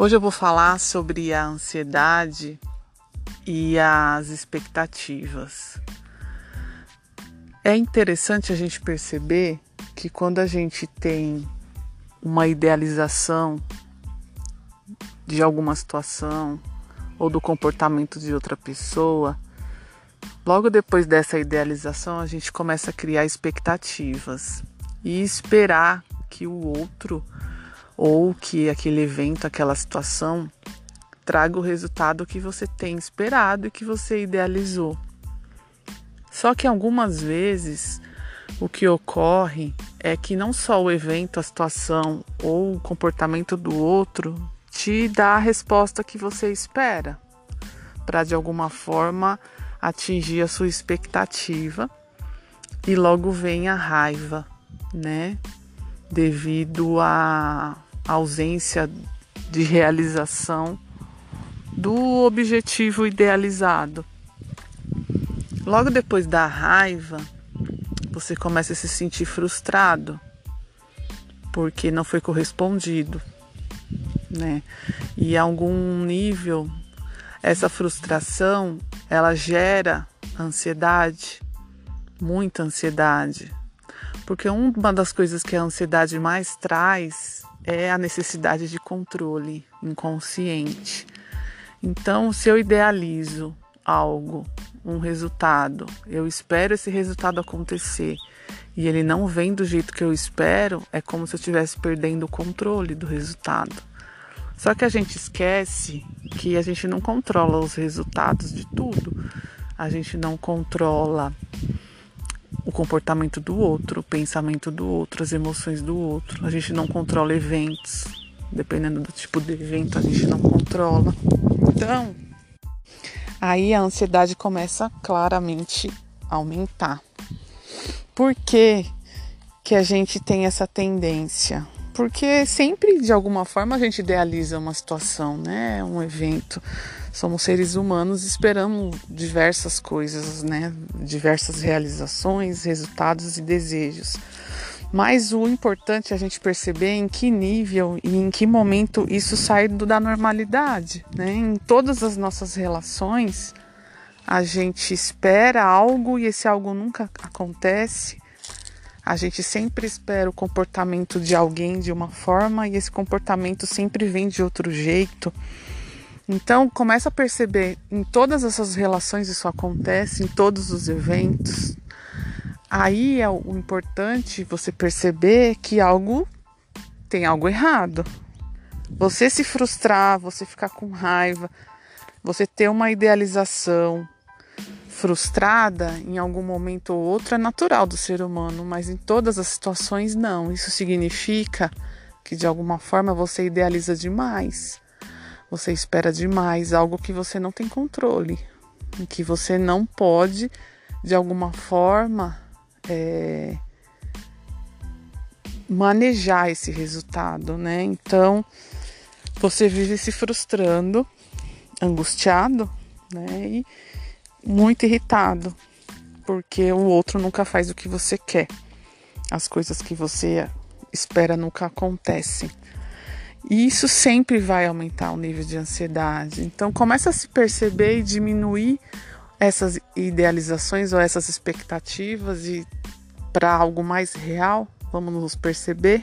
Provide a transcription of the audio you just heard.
Hoje eu vou falar sobre a ansiedade e as expectativas. É interessante a gente perceber que quando a gente tem uma idealização de alguma situação ou do comportamento de outra pessoa, logo depois dessa idealização a gente começa a criar expectativas e esperar que o outro ou que aquele evento, aquela situação traga o resultado que você tem esperado e que você idealizou. Só que algumas vezes o que ocorre é que não só o evento, a situação ou o comportamento do outro te dá a resposta que você espera, para de alguma forma atingir a sua expectativa e logo vem a raiva, né? Devido à ausência de realização do objetivo idealizado. Logo depois da raiva, você começa a se sentir frustrado porque não foi correspondido, né? E a algum nível essa frustração, ela gera ansiedade, muita ansiedade. Porque uma das coisas que a ansiedade mais traz é a necessidade de controle inconsciente. Então, se eu idealizo algo, um resultado, eu espero esse resultado acontecer e ele não vem do jeito que eu espero, é como se eu estivesse perdendo o controle do resultado. Só que a gente esquece que a gente não controla os resultados de tudo. A gente não controla o comportamento do outro, o pensamento do outro, as emoções do outro. A gente não controla eventos. Dependendo do tipo de evento, a gente não controla. Então, aí a ansiedade começa claramente a aumentar. Por que, que a gente tem essa tendência? Porque sempre, de alguma forma, a gente idealiza uma situação, né? Um evento. Somos seres humanos, esperamos diversas coisas, né? Diversas realizações, resultados e desejos. Mas o importante é a gente perceber em que nível e em que momento isso sai do, da normalidade. Né? Em todas as nossas relações, a gente espera algo e esse algo nunca acontece. A gente sempre espera o comportamento de alguém de uma forma e esse comportamento sempre vem de outro jeito. Então, começa a perceber em todas essas relações isso acontece, em todos os eventos. Aí é o importante você perceber que algo tem algo errado. Você se frustrar, você ficar com raiva, você ter uma idealização frustrada em algum momento ou outro é natural do ser humano, mas em todas as situações não. Isso significa que de alguma forma você idealiza demais. Você espera demais algo que você não tem controle, que você não pode de alguma forma é, manejar esse resultado, né? Então você vive se frustrando, angustiado, né? E muito irritado, porque o outro nunca faz o que você quer. As coisas que você espera nunca acontecem. E isso sempre vai aumentar o nível de ansiedade. Então começa a se perceber e diminuir essas idealizações ou essas expectativas e para algo mais real, vamos nos perceber